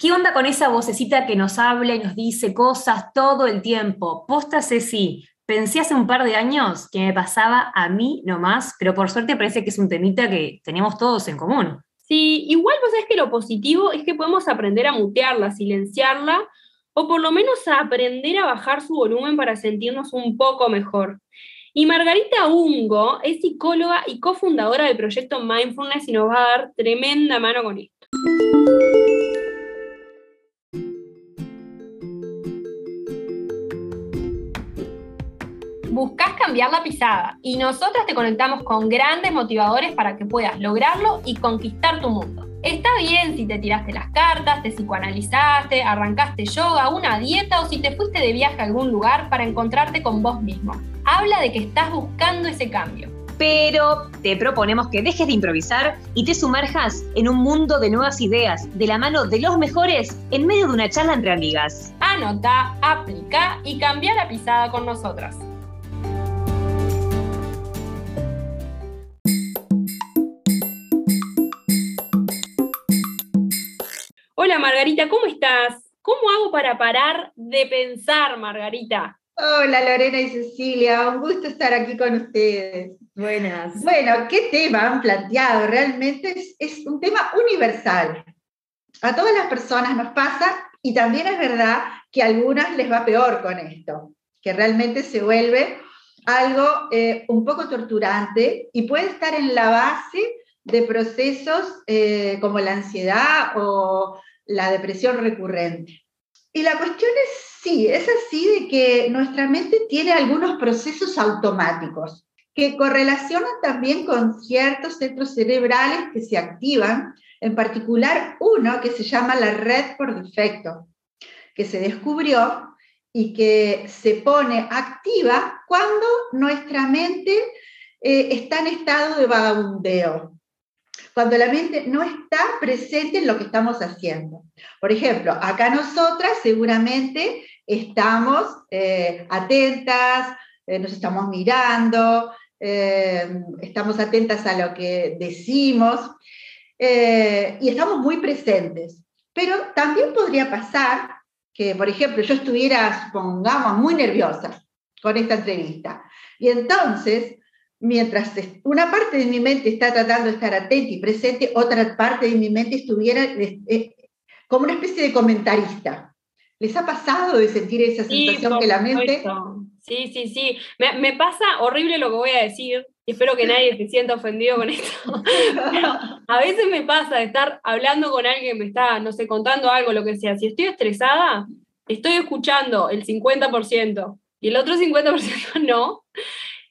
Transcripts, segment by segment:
¿Qué onda con esa vocecita que nos habla y nos dice cosas todo el tiempo? Posta sí. Pensé hace un par de años que me pasaba a mí nomás, pero por suerte parece que es un temita que tenemos todos en común. Sí, igual vos sabés que lo positivo es que podemos aprender a mutearla, silenciarla, o por lo menos a aprender a bajar su volumen para sentirnos un poco mejor. Y Margarita Ungo es psicóloga y cofundadora del proyecto Mindfulness y nos va a dar tremenda mano con esto. Buscas cambiar la pisada y nosotras te conectamos con grandes motivadores para que puedas lograrlo y conquistar tu mundo. Está bien si te tiraste las cartas, te psicoanalizaste, arrancaste yoga, una dieta o si te fuiste de viaje a algún lugar para encontrarte con vos mismo. Habla de que estás buscando ese cambio. Pero te proponemos que dejes de improvisar y te sumerjas en un mundo de nuevas ideas, de la mano de los mejores, en medio de una charla entre amigas. Anota, aplica y cambia la pisada con nosotras. Hola Margarita, ¿cómo estás? ¿Cómo hago para parar de pensar, Margarita? Hola Lorena y Cecilia, un gusto estar aquí con ustedes. Buenas. Bueno, ¿qué tema han planteado? Realmente es, es un tema universal. A todas las personas nos pasa y también es verdad que a algunas les va peor con esto, que realmente se vuelve algo eh, un poco torturante y puede estar en la base de procesos eh, como la ansiedad o la depresión recurrente. Y la cuestión es, sí, es así de que nuestra mente tiene algunos procesos automáticos que correlacionan también con ciertos centros cerebrales que se activan, en particular uno que se llama la red por defecto, que se descubrió y que se pone activa cuando nuestra mente eh, está en estado de vagabundeo cuando la mente no está presente en lo que estamos haciendo. Por ejemplo, acá nosotras seguramente estamos eh, atentas, eh, nos estamos mirando, eh, estamos atentas a lo que decimos y estamos muy presentes. Pero también podría pasar que, por ejemplo, yo estuviera, supongamos, muy nerviosa con esta entrevista. Y entonces mientras una parte de mi mente está tratando de estar atenta y presente, otra parte de mi mente estuviera eh, como una especie de comentarista. ¿Les ha pasado de sentir esa sensación que la mente... Sí, sí, sí. Me, pasa horrible lo que voy a decir, y espero que nadie se sienta ofendido con esto, pero a veces me pasa de estar hablando con alguien que me está, no sé, contando algo, lo que sea. Si estoy estresada, estoy escuchando el 50% y el otro 50% no,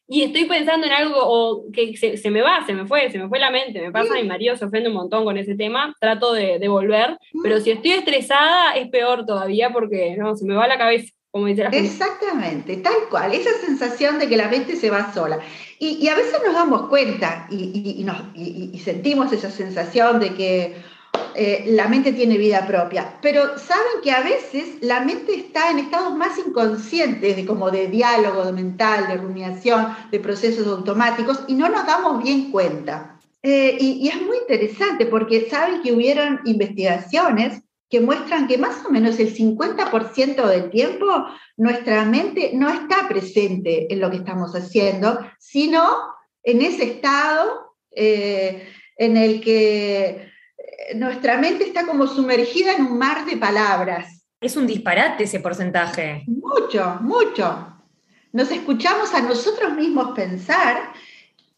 y estoy pensando en algo o que se, me va, se me fue, se me fue la mente, me pasa, mi marido se ofende un montón con ese tema, trato de, de volver, pero si estoy estresada es peor todavía porque no, se me va la cabeza. Como dice la gente. Exactamente, tal cual, esa sensación de que la mente se va sola. Y, y a veces nos damos cuenta y, y, nos, y sentimos esa sensación de que eh, la mente tiene vida propia, pero saben que a veces la mente está en estados más inconscientes, de como de diálogo mental, de rumiación, de procesos automáticos, y no nos damos bien cuenta. Eh, y, es muy interesante porque saben que hubieron investigaciones que muestran que más o menos el 50% del tiempo nuestra mente no está presente en lo que estamos haciendo, sino en ese estado eh, en el que nuestra mente está como sumergida en un mar de palabras. Es un disparate ese porcentaje. Mucho, mucho. Nos escuchamos a nosotros mismos pensar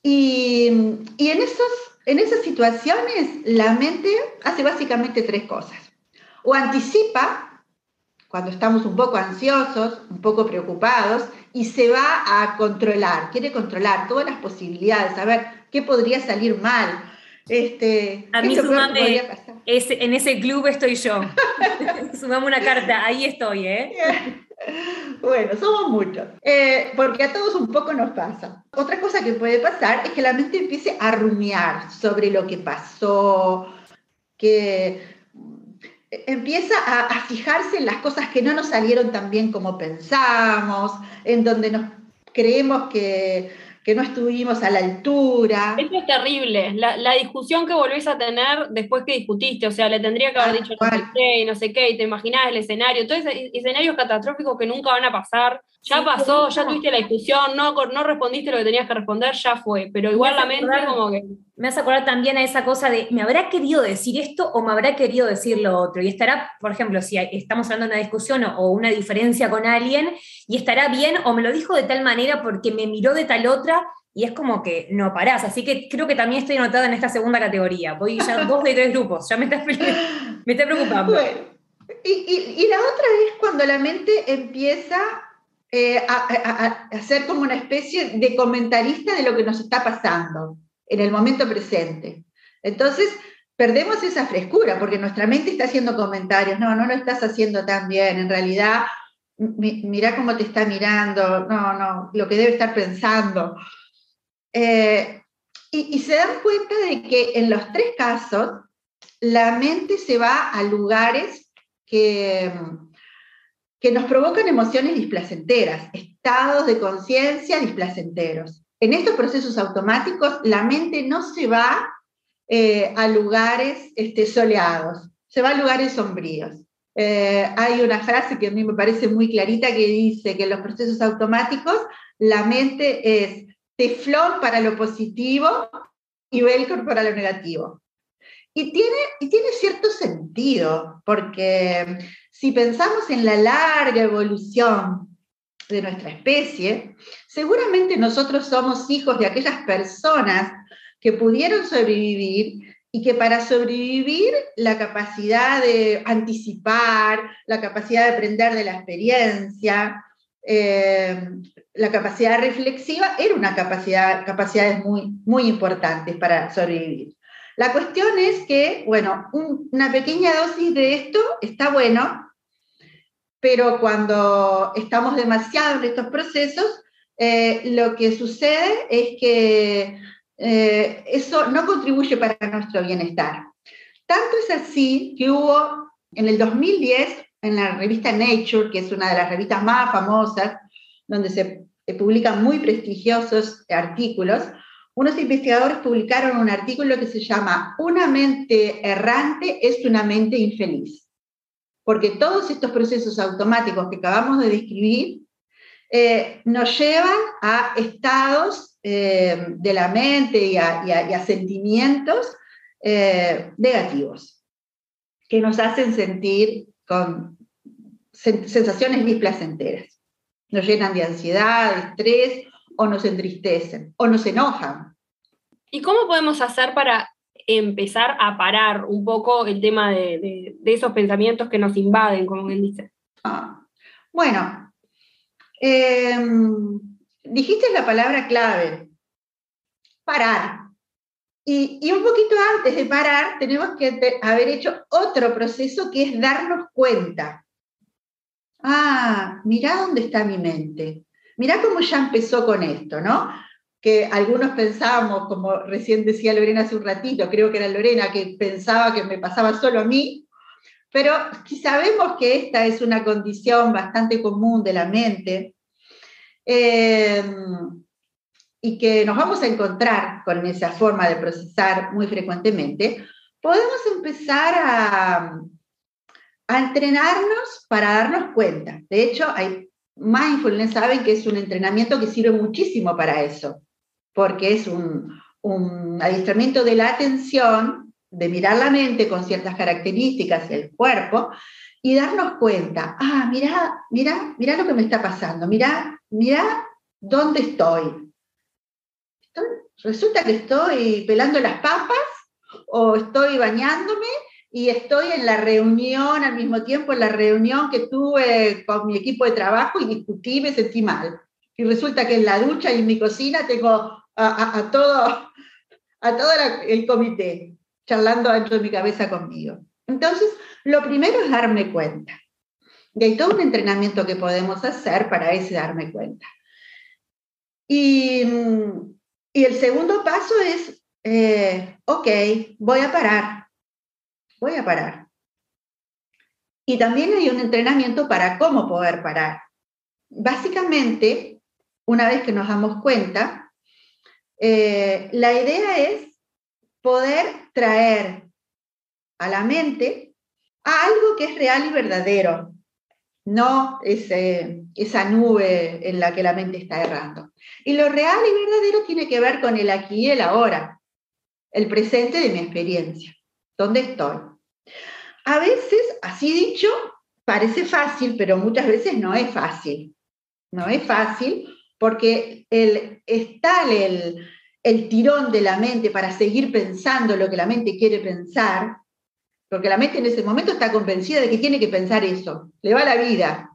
y, en, esos, en esas situaciones la mente hace básicamente tres cosas. O anticipa, cuando estamos un poco ansiosos, un poco preocupados, y se va a controlar, quiere controlar todas las posibilidades, a ver qué podría salir mal, este, a mí sumame, en ese club estoy yo. sumame una carta, ahí estoy, ¿eh? Bueno, somos muchos, eh, porque a todos un poco nos pasa. Otra cosa que puede pasar es que la mente empiece a rumiar sobre lo que pasó, que empieza a, a fijarse en las cosas que no nos salieron tan bien como pensamos, en donde nos creemos que que no estuvimos a la altura. Eso es terrible, la, discusión que volvés a tener después que discutiste, o sea, le tendría que haber dicho no sé qué y no sé qué, y te imaginás el escenario, todos escenarios catastróficos que nunca van a pasar, ya pasó, ya tuviste la discusión, no, no respondiste lo que tenías que responder, ya fue, pero igual la mente como que... Me hace acordar también a esa cosa de, ¿me habrá querido decir esto o me habrá querido decir lo otro? Y estará, por ejemplo, si estamos hablando de una discusión o una diferencia con alguien, y estará bien o me lo dijo de tal manera porque me miró de tal otra, y es como que no parás. Así que creo que también estoy anotada en esta segunda categoría. Voy ya dos de tres grupos, ya me está, me está preocupando. y, la otra es cuando la mente empieza eh, a, a, ser como una especie de comentarista de lo que nos está pasando en el momento presente. Entonces, perdemos esa frescura porque nuestra mente está haciendo comentarios, no, no lo estás haciendo tan bien, en realidad, mira cómo te está mirando, no, no, lo que debe estar pensando. Eh, y, se dan cuenta de que en los tres casos, la mente se va a lugares que, que nos provocan emociones displacenteras, estados de conciencia displacenteros. En estos procesos automáticos, la mente no se va eh, a lugares este, soleados, se va a lugares sombríos. Eh, hay una frase que a mí me parece muy clarita que dice que en los procesos automáticos la mente es teflón para lo positivo y velcro para lo negativo. Y tiene, y tiene cierto sentido, porque si pensamos en la larga evolución de nuestra especie, seguramente nosotros somos hijos de aquellas personas que pudieron sobrevivir y que para sobrevivir la capacidad de anticipar, la capacidad de aprender de la experiencia, eh, la capacidad reflexiva era una capacidad, capacidades muy, muy importantes para sobrevivir. La cuestión es que, bueno, una pequeña dosis de esto está bueno, pero cuando estamos demasiado en estos procesos, eh, lo que sucede es que eh, eso no contribuye para nuestro bienestar. Tanto es así que hubo en el 2010, en la revista Nature, que es una de las revistas más famosas, donde se publican muy prestigiosos artículos, unos investigadores publicaron un artículo que se llama Una mente errante es una mente infeliz porque todos estos procesos automáticos que acabamos de describir eh, nos llevan a estados eh, de la mente y a, sentimientos eh, negativos, que nos hacen sentir con sensaciones displacenteras. Nos llenan de ansiedad, estrés, o nos entristecen, o nos enojan. ¿Y cómo podemos hacer para empezar a parar un poco el tema de, esos pensamientos que nos invaden, como bien dice. Ah, bueno, em, dijiste la palabra clave, parar. Y, un poquito antes de parar, tenemos que haber hecho otro proceso que es darnos cuenta. Ah, mirá dónde está mi mente. Mirá cómo ya empezó con esto, ¿no? Que algunos pensábamos, como recién decía Lorena hace un ratito, creo que era Lorena, que pensaba que me pasaba solo a mí, pero sabemos que esta es una condición bastante común de la mente eh, y que nos vamos a encontrar con esa forma de procesar muy frecuentemente, podemos empezar a, a entrenarnos para darnos cuenta. De hecho, hay mindfulness saben que es un entrenamiento que sirve muchísimo para eso porque es un, adiestramiento de la atención, de mirar la mente con ciertas características del cuerpo y darnos cuenta, ah, mira, mira, mira lo que me está pasando, mira, mira dónde estoy. Resulta que estoy pelando las papas o estoy bañándome y estoy en la reunión al mismo tiempo, en la reunión que tuve con mi equipo de trabajo y discutí, me sentí mal. Y resulta que en la ducha y en mi cocina tengo a, todo, a todo el comité charlando dentro de mi cabeza conmigo. Entonces, lo primero es darme cuenta. Y hay todo un entrenamiento que podemos hacer para ese darme cuenta. Y, el segundo paso es, eh, ok, voy a parar, voy a parar. Y también hay un entrenamiento para cómo poder parar. Básicamente, una vez que nos damos cuenta, eh, la idea es poder traer a la mente a algo que es real y verdadero, no esa nube en la que la mente está errando. Y lo real y verdadero tiene que ver con el aquí y el ahora, el presente de mi experiencia, dónde estoy. A veces, así dicho, parece fácil, pero muchas veces no es fácil. No es fácil porque el, está el, el tirón de la mente para seguir pensando lo que la mente quiere pensar, porque la mente en ese momento está convencida de que tiene que pensar eso, le va la vida.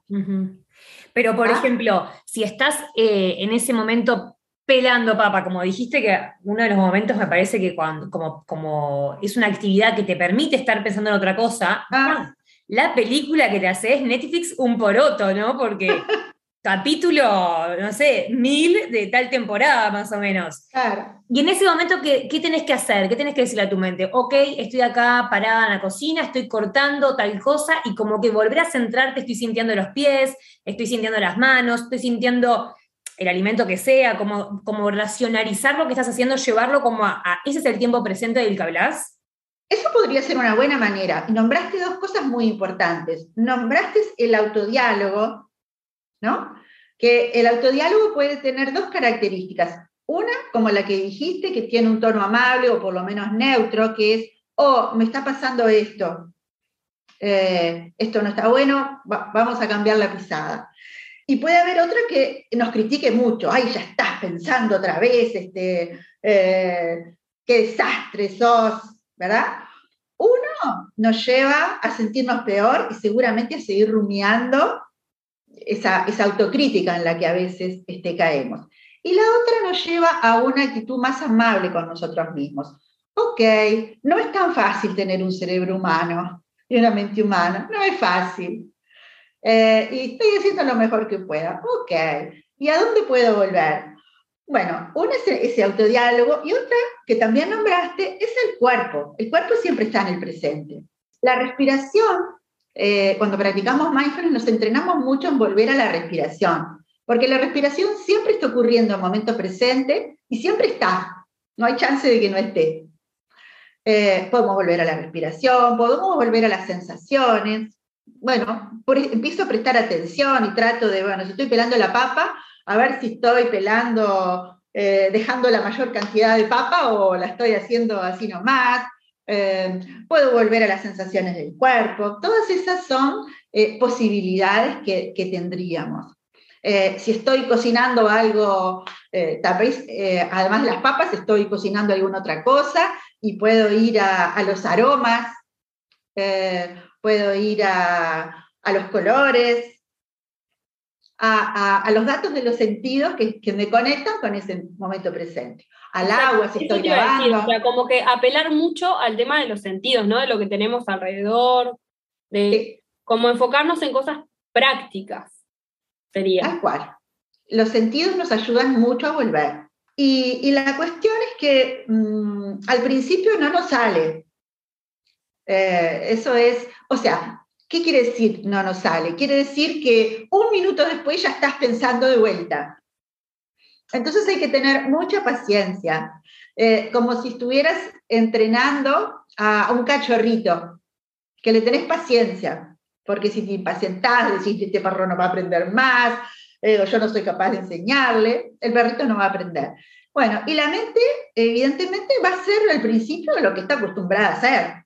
Pero, por ah. ejemplo, si estás eh, en ese momento pelando papa, como dijiste que uno de los momentos me parece que cuando, como, como es una actividad que te permite estar pensando en otra cosa, ah. la película que te hace es Netflix un poroto, ¿no? Porque capítulo, no sé, mil de tal temporada más o menos. Claro. Y en ese momento, ¿qué, ¿qué, tenés que hacer? ¿Qué tenés que decirle a tu mente? Ok, estoy acá parada en la cocina, estoy cortando tal cosa y como que volver a centrarte, estoy sintiendo los pies, estoy sintiendo las manos, estoy sintiendo el alimento que sea, como, como racionalizar lo que estás haciendo, llevarlo como a, a ese es el tiempo presente del que hablas. Eso podría ser una buena manera. Nombraste dos cosas muy importantes. Nombraste el autodiálogo, Que el autodiálogo puede tener dos características. Una, como la que dijiste, que tiene un tono amable o por lo menos neutro, que es, oh, me está pasando esto, eh, esto no está bueno, vamos a cambiar la pisada. Y puede haber otra que nos critique mucho, ay, ya estás pensando otra vez, este, eh, qué desastre sos, ¿verdad? Uno nos lleva a sentirnos peor y seguramente a seguir rumiando esa, autocrítica en la que a veces este, caemos. Y la otra nos lleva a una actitud más amable con nosotros mismos. Ok, no es tan fácil tener un cerebro humano y una mente humana, no es fácil. Eh, y estoy haciendo lo mejor que pueda. Ok, ¿y a dónde puedo volver? Bueno, una es ese autodiálogo y otra que también nombraste es el cuerpo. El cuerpo siempre está en el presente. La respiración eh, cuando practicamos mindfulness nos entrenamos mucho en volver a la respiración, porque la respiración siempre está ocurriendo en momento presente y siempre está, no hay chance de que no esté. Eh, podemos volver a la respiración, podemos volver a las sensaciones. Bueno, empiezo a prestar atención y trato de, bueno, si estoy pelando la papa, a ver si estoy pelando, eh, dejando la mayor cantidad de papa o la estoy haciendo así nomás. Eh, puedo volver a las sensaciones del cuerpo, todas esas son eh, posibilidades que, tendríamos. Eh, si estoy cocinando algo, tal vez, además de las papas, estoy cocinando alguna otra cosa y puedo ir a, los aromas, puedo ir a, los colores, a, los datos de los sentidos que, que me conectan con ese momento presente al agua, si estoy lavando. o sea, como que apelar mucho al tema de los sentidos, ¿no? De lo que tenemos alrededor, de como enfocarnos en cosas prácticas, sería. Tal cual. Los sentidos nos ayudan mucho a volver. Y, la cuestión es que mm, al principio no nos sale. Eh, eso es, o sea, ¿qué quiere decir no nos sale? Quiere decir que un minuto después ya estás pensando de vuelta. Entonces hay que tener mucha paciencia, eh, como si estuvieras entrenando a, un cachorrito, que le tenés paciencia, porque si te impacientás, decís, este perro no va a aprender más, eh, yo no soy capaz de enseñarle, el perrito no va a aprender. Bueno, y la mente, evidentemente, va a ser al principio lo que está acostumbrada a hacer.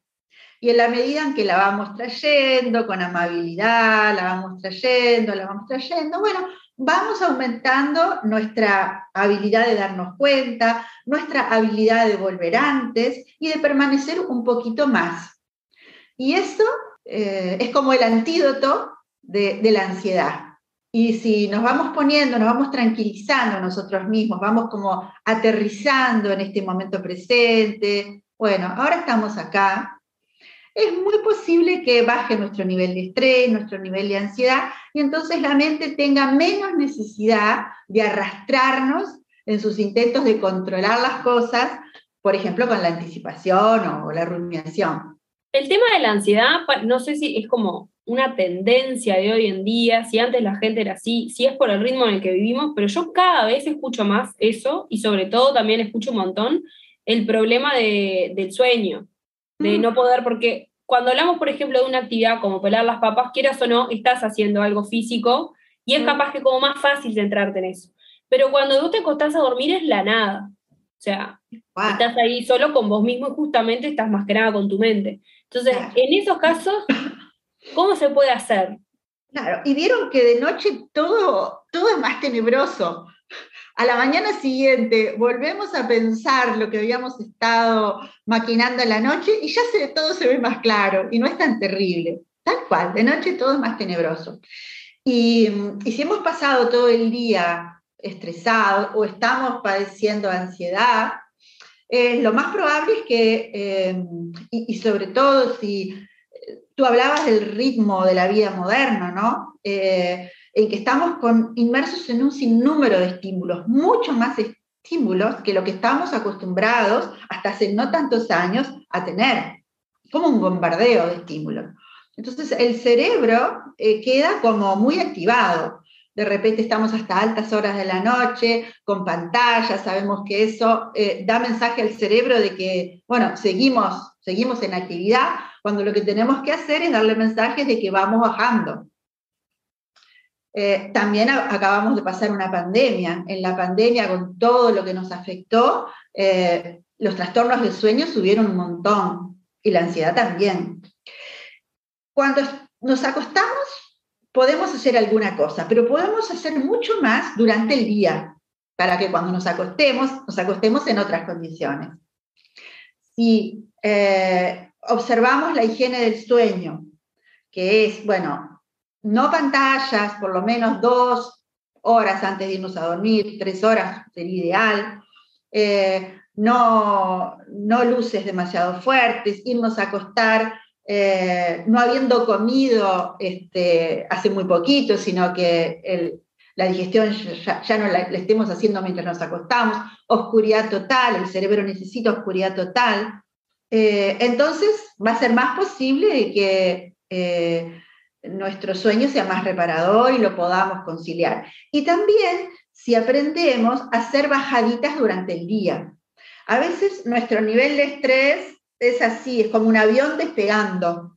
Y en la medida en que la vamos trayendo con amabilidad, la vamos trayendo, la vamos trayendo, bueno, vamos aumentando nuestra habilidad de darnos cuenta, nuestra habilidad de volver antes y de permanecer un poquito más. Y eso eh, es como el antídoto de, de, la ansiedad. Y si nos vamos poniendo, nos vamos tranquilizando nosotros mismos, vamos como aterrizando en este momento presente, bueno, ahora estamos acá, es muy posible que baje nuestro nivel de estrés, nuestro nivel de ansiedad, y entonces la mente tenga menos necesidad de arrastrarnos en sus intentos de controlar las cosas, por ejemplo, con la anticipación o la rumiación. El tema de la ansiedad, no sé si es como una tendencia de hoy en día, si antes la gente era así, si es por el ritmo en el que vivimos, pero yo cada vez escucho más eso y sobre todo también escucho un montón el problema del sueño, de mm. no poder, porque cuando hablamos, por ejemplo, de una actividad como pelar las papas, quieras o no, estás haciendo algo físico y es mm. capaz que como más fácil centrarte en eso. Pero cuando tú te acostás a dormir es la nada. O sea, estás ahí solo con vos mismo y justamente estás más que nada con tu mente. Entonces, en esos casos, ¿cómo se puede hacer? Claro, y vieron que de noche todo, todo es más tenebroso. A la mañana siguiente volvemos a pensar lo que habíamos estado maquinando en la noche y ya se, todo se ve más claro y no es tan terrible. Tal cual, de noche todo es más tenebroso. Y, y si hemos pasado todo el día estresados o estamos padeciendo ansiedad, eh, lo más probable es que, eh, y, sobre todo si eh, tú hablabas del ritmo de la vida moderna, ¿no? En que estamos con, inmersos en un sinnúmero de estímulos, mucho más estímulos que lo que estamos acostumbrados hasta hace no tantos años a tener, como un bombardeo de estímulos. Entonces el cerebro queda como muy activado de repente estamos hasta altas horas de la noche, con pantallas, sabemos que eso eh, da mensaje al cerebro de que, bueno, seguimos, seguimos en actividad, cuando lo que tenemos que hacer es darle mensajes de que vamos bajando. Eh, también acabamos de pasar una pandemia. En la pandemia, con todo lo que nos afectó, eh, los trastornos del sueño subieron un montón y la ansiedad también. Cuando nos acostamos, podemos hacer alguna cosa, pero podemos hacer mucho más durante el día para que cuando nos acostemos, nos acostemos en otras condiciones. Si eh, observamos la higiene del sueño, que es, bueno, no pantallas, por lo menos dos horas antes de irnos a dormir, tres horas sería ideal, eh, no, no luces demasiado fuertes, irnos a acostar eh, no habiendo comido este, hace muy poquito, sino que la digestión ya, no la, estemos haciendo mientras nos acostamos, oscuridad total, el cerebro necesita oscuridad total. Eh, entonces va a ser más posible que nuestro sueño sea más reparador y lo podamos conciliar. Y también si aprendemos a hacer bajaditas durante el día. A veces nuestro nivel de estrés es así, es como un avión despegando.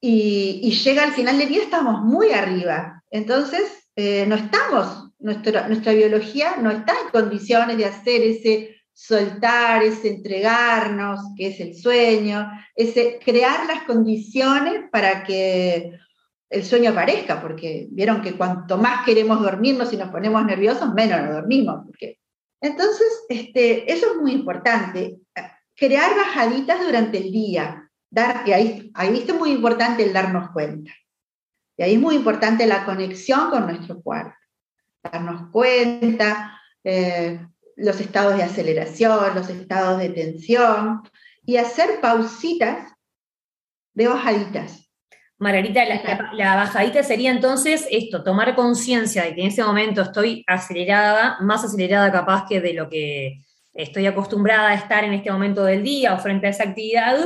Y, llega al final del día, estamos muy arriba. Entonces, eh, no estamos, nuestra, nuestra biología no está en condiciones de hacer ese soltar, ese entregarnos, que es el sueño, ese crear las condiciones para que el sueño aparezca, porque vieron que cuanto más queremos dormirnos y nos ponemos nerviosos, menos nos dormimos. Porque... Entonces, este, eso es muy importante crear bajaditas durante el día. Dar, y ahí, ahí es muy importante el darnos cuenta. Y ahí es muy importante la conexión con nuestro cuerpo. Darnos cuenta, eh, los estados de aceleración, los estados de tensión, y hacer pausitas de bajaditas. Margarita, la, la, bajadita sería entonces esto, tomar conciencia de que en ese momento estoy acelerada, más acelerada capaz que de lo que estoy acostumbrada a estar en este momento del día o frente a esa actividad,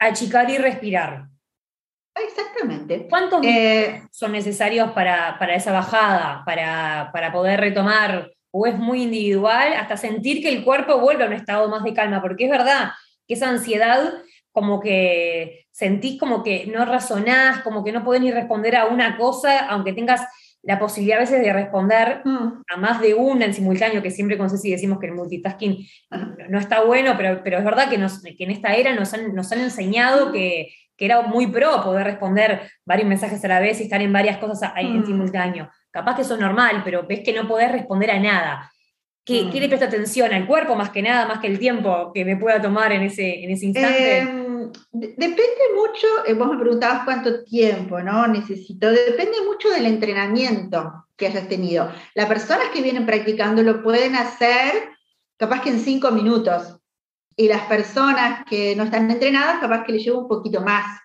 achicar y respirar. Exactamente. ¿Cuántos eh, son necesarios para, esa bajada, para, poder retomar? ¿O es muy individual hasta sentir que el cuerpo vuelve a un estado más de calma? Porque es verdad que esa ansiedad, como que sentís como que no razonás, como que no podés ni responder a una cosa, aunque tengas la posibilidad a veces de responder mm. a más de una en simultáneo, que siempre con Ceci decimos que el multitasking no está bueno, pero, pero es verdad que, nos, que en esta era nos han, nos han enseñado que, que, era muy pro poder responder varios mensajes a la vez y estar en varias cosas en mm. simultáneo. Capaz que eso es normal, pero ves que no podés responder a nada. ¿Qué, ¿Qué, le mm. presta atención? ¿Al cuerpo más que nada, más que el tiempo que me pueda tomar en ese, en ese instante? Eh, depende mucho, eh, vos me preguntabas cuánto tiempo ¿no? necesito, depende mucho del entrenamiento que hayas tenido. Las personas que vienen practicando lo pueden hacer capaz que en cinco minutos, y las personas que no están entrenadas capaz que les lleva un poquito más.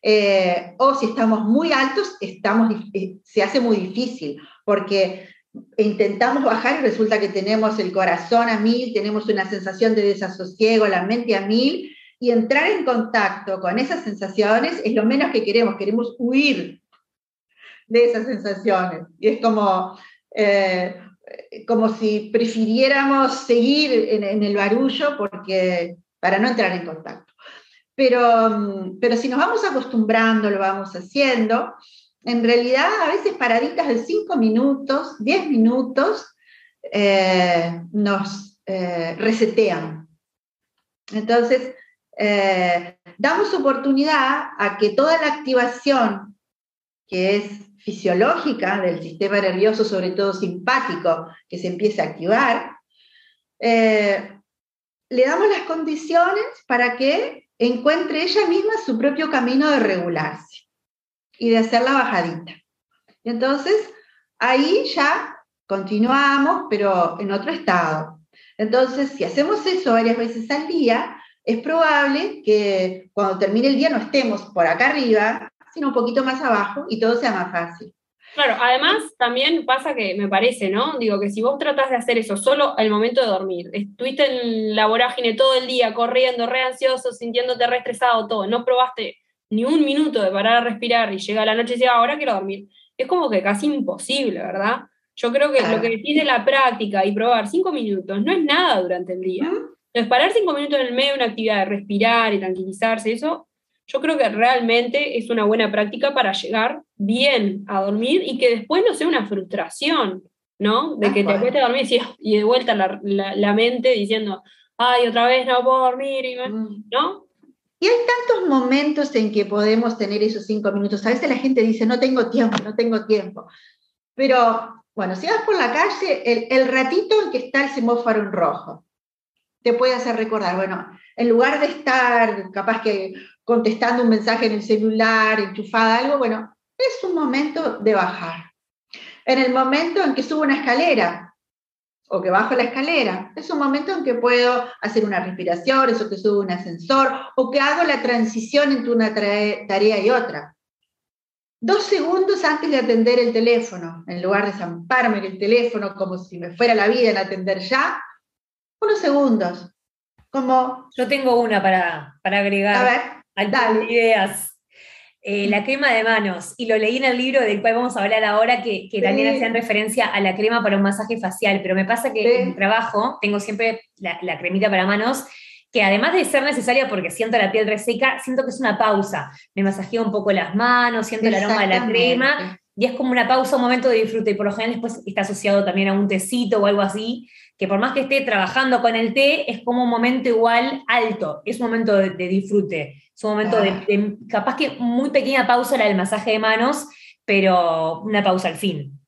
Eh, o si estamos muy altos, estamos, eh, se hace muy difícil, porque intentamos bajar y resulta que tenemos el corazón a mil, tenemos una sensación de desasosiego, la mente a mil, y entrar en contacto con esas sensaciones es lo menos que queremos, queremos huir de esas sensaciones. Y es como, eh, como si prefiriéramos seguir en, el barullo porque, para no entrar en contacto. Pero, pero si nos vamos acostumbrando, lo vamos haciendo, en realidad a veces paraditas de 5 minutos, 10 minutos, eh, nos eh, resetean. Entonces, eh, damos oportunidad a que toda la activación que es fisiológica del sistema nervioso, sobre todo simpático, que se empiece a activar, le damos las condiciones para que encuentre ella misma su propio camino de regularse y de hacer la bajadita. Y entonces ahí ya continuamos, pero en otro estado. Entonces, si hacemos eso varias veces al día, es probable que cuando termine el día no estemos por acá arriba, sino un poquito más abajo y todo sea más fácil. Claro, además también pasa que me parece, ¿no? Digo que si vos tratás de hacer eso solo al momento de dormir, estuviste en la vorágine todo el día, corriendo, re ansioso, sintiéndote re estresado, todo, no probaste ni un minuto de parar a respirar y llega la noche y dice, ah, ahora quiero dormir. Es como que casi imposible, ¿verdad? Yo creo que lo que decide la práctica y probar cinco minutos no es nada durante el día. Entonces, parar cinco minutos en el medio de una actividad, de respirar y tranquilizarse, eso, yo creo que realmente es una buena práctica para llegar bien a dormir y que después no sea una frustración, ¿no? De que te acuestes a dormir y, de vuelta la, mente diciendo, ay, otra vez no puedo dormir, mm. ¿no? Y hay tantos momentos en que podemos tener esos cinco minutos. A veces la gente dice, no tengo tiempo, no tengo tiempo. Pero, bueno, si vas por la calle, el, ratito en que está el semáforo en rojo, te puede hacer recordar, bueno, en lugar de estar capaz que contestando un mensaje en el celular, enchufada algo, bueno, es un momento de bajar. En el momento en que subo una escalera, o que bajo la escalera. Es un momento en que puedo hacer una respiración, eso que subo un ascensor, o que hago la transición entre una tarea y otra. Dos segundos antes de atender el teléfono, en lugar de zamparme en el teléfono como si me fuera la vida en atender ya, unos segundos. Como... Yo tengo una para, para agregar. A ver, dale. ideas. Eh, la crema de manos, y lo leí en el libro del cual vamos a hablar ahora, que, que también hacían referencia a la crema para un masaje facial, pero me pasa que en mi trabajo tengo siempre la, cremita para manos, que además de ser necesaria porque siento la piel reseca, siento que es una pausa. Me masajeo un poco las manos, siento el aroma de la crema, y es como una pausa, un momento de disfrute, y por lo general después está asociado también a un tecito o algo así, que por más que esté trabajando con el té, es como un momento igual alto, es un momento de disfrute. Es un momento de, capaz que muy pequeña pausa la del masaje de manos, pero una pausa al fin.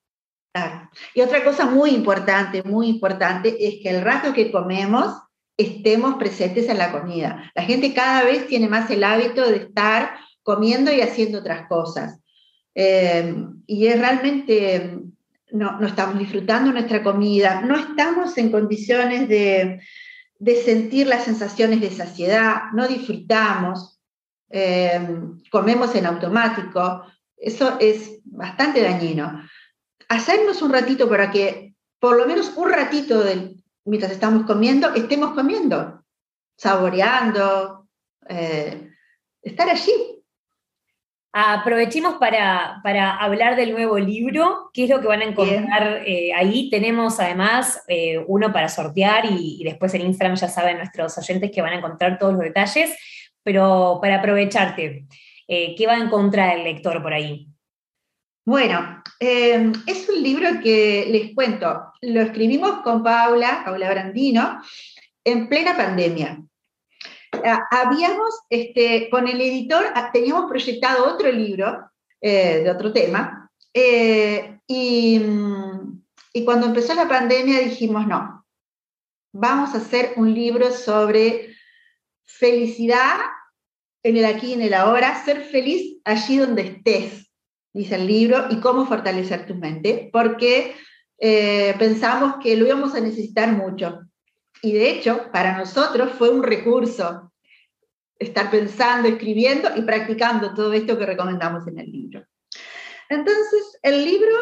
Claro. Y otra cosa muy importante, muy importante, es que el rato que comemos estemos presentes en la comida. La gente cada vez tiene más el hábito de estar comiendo y haciendo otras cosas. Eh, y es realmente, no, estamos disfrutando nuestra comida, no estamos en condiciones de, de sentir las sensaciones de saciedad, no disfrutamos. Eh, comemos en automático, eso es bastante dañino. Hacernos un ratito para que, por lo menos un ratito mientras estamos comiendo, estemos comiendo, saboreando, eh, estar allí. Aprovechemos para, hablar del nuevo libro, qué es lo que van a encontrar eh, ahí. Tenemos además uno para sortear y, y, después en Instagram ya saben nuestros oyentes que van a encontrar todos los detalles pero para aprovecharte, eh, ¿qué va a encontrar el lector por ahí? Bueno, eh, es un libro que les cuento, lo escribimos con Paula, Paula Brandino, en plena pandemia. Habíamos, este, con el editor, ah, teníamos proyectado otro libro eh, de otro tema, y, y cuando empezó la pandemia dijimos, no, vamos a hacer un libro sobre felicidad en el aquí y en el ahora, ser feliz allí donde estés, dice el libro, y cómo fortalecer tu mente, porque eh, pensamos que lo íbamos a necesitar mucho. Y de hecho, para nosotros fue un recurso estar pensando, escribiendo y practicando todo esto que recomendamos en el libro. Entonces, el libro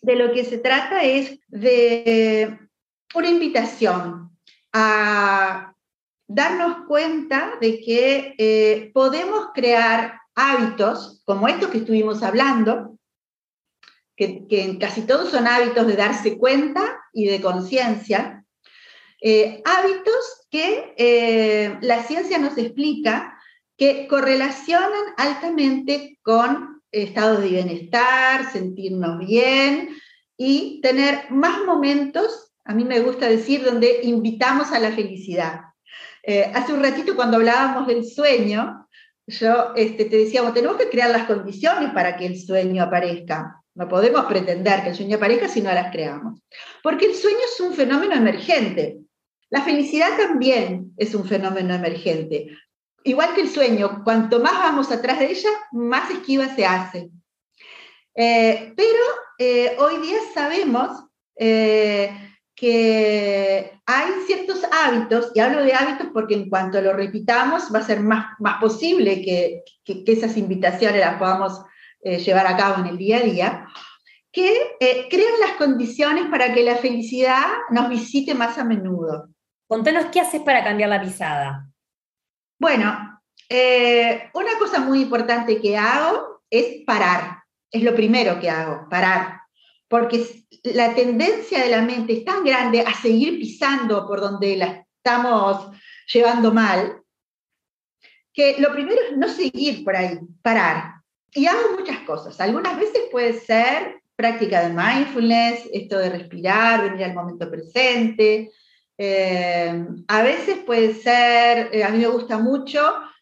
de lo que se trata es de una invitación a darnos cuenta de que eh, podemos crear hábitos como estos que estuvimos hablando, que, casi todos son hábitos de darse cuenta y de conciencia, eh, hábitos que eh, la ciencia nos explica que correlacionan altamente con estados de bienestar, sentirnos bien y tener más momentos, a mí me gusta decir, donde invitamos a la felicidad. Eh, hace un ratito cuando hablábamos del sueño, yo este, te decía, tenemos que crear las condiciones para que el sueño aparezca. No podemos pretender que el sueño aparezca si no las creamos. Porque el sueño es un fenómeno emergente. La felicidad también es un fenómeno emergente. Igual que el sueño, cuanto más vamos atrás de ella, más esquiva se hace. Eh, pero eh, hoy día sabemos que hay ciertos hábitos, y hablo de hábitos porque en cuanto lo repitamos va a ser más, posible que, que, esas invitaciones las podamos eh, llevar a cabo en el día a día, que eh, crean las condiciones para que la felicidad nos visite más a menudo. Contanos qué haces para cambiar la pisada. Bueno, eh, una cosa muy importante que hago es parar. Es lo primero que hago, parar porque la tendencia de la mente es tan grande a seguir pisando por donde la estamos llevando mal, que lo primero es no seguir por ahí, parar. Y hago muchas cosas. Algunas veces puede ser práctica de mindfulness, esto de respirar, venir al momento presente. Eh, a veces puede ser, eh, a mí me gusta mucho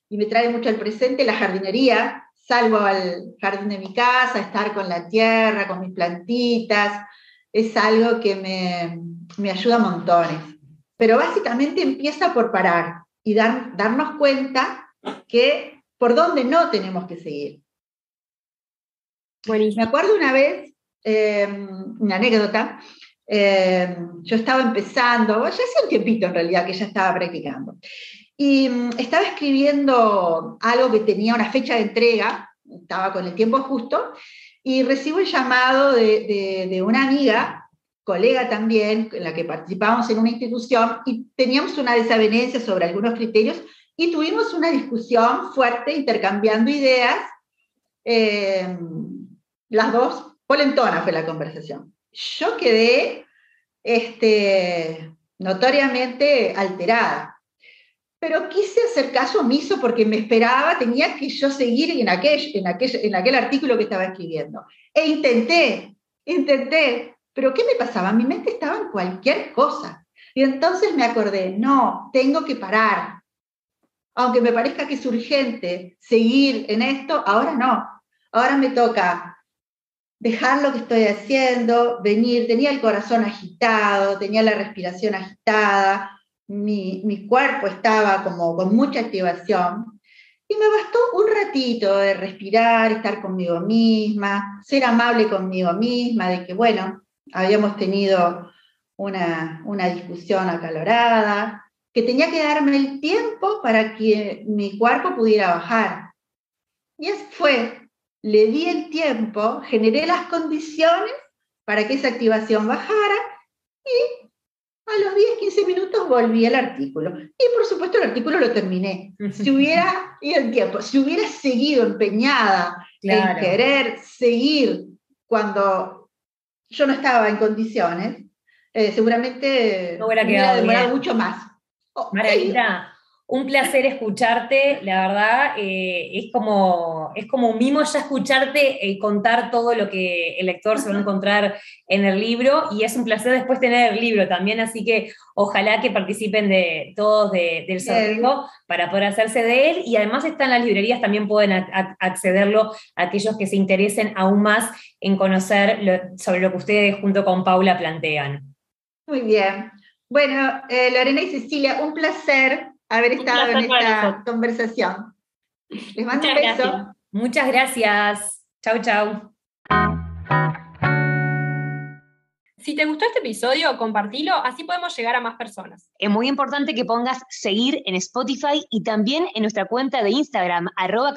y me trae mucho al presente la jardinería, salgo al jardín de mi casa, estar con la tierra, con mis plantitas, es algo que me, ayuda montones. Pero básicamente empieza por parar y darnos cuenta que por dónde no tenemos que seguir. Me acuerdo una vez, em, una anécdota, em, yo estaba empezando, ya hace un tiempito en realidad que ya estaba practicando, y mm, estaba escribiendo algo que tenía una fecha de entrega, estaba con el tiempo justo, y recibo el llamado de, una amiga, colega también, en la que participábamos en una institución, y teníamos una desavenencia sobre algunos criterios, y tuvimos una discusión fuerte, intercambiando ideas. Eh, las dos, polentona fue la conversación. Yo quedé este, notoriamente alterada pero quise hacer caso omiso porque me esperaba, tenía que yo seguir en aquel, en aquel, en aquel artículo que estaba escribiendo. E intenté, intenté, pero ¿qué me pasaba? Mi mente estaba en cualquier cosa. Y entonces me acordé, no, tengo que parar. Aunque me parezca que es urgente seguir en esto, ahora no. Ahora me toca dejar lo que estoy haciendo, venir, tenía el corazón agitado, tenía la respiración agitada, mi, cuerpo estaba como con mucha activación y me bastó un ratito de respirar, estar conmigo misma, ser amable conmigo misma, de que, bueno, habíamos tenido una, una discusión acalorada, que tenía que darme el tiempo para que mi cuerpo pudiera bajar. Y eso fue, le di el tiempo, generé las condiciones para que esa activación bajara y a los 10, 15 minutos volví al artículo. Y por supuesto el artículo lo terminé. Si hubiera ido el tiempo, si hubiera seguido empeñada en querer seguir cuando yo no estaba en condiciones, eh, seguramente no hubiera, hubiera demorado mucho más. Oh, un placer escucharte, la verdad, eh, es, como, es como un mimo ya escucharte y contar todo lo que el lector se va a encontrar en el libro y es un placer después tener el libro también, así que ojalá que participen de todos del sorteo para poder hacerse de él y además está en las librerías, también pueden accederlo a aquellos que se interesen aún más en conocer sobre lo que ustedes junto con Paula plantean. Muy bien. Bueno, eh, Lorena y Cecilia, un placer haber estado en esta conversación. Les mando un beso. Muchas gracias. Chau, chau. Si te gustó este episodio, compartilo, así podemos llegar a más personas. Es muy importante que pongas seguir en Spotify y también en nuestra cuenta de Instagram, arroba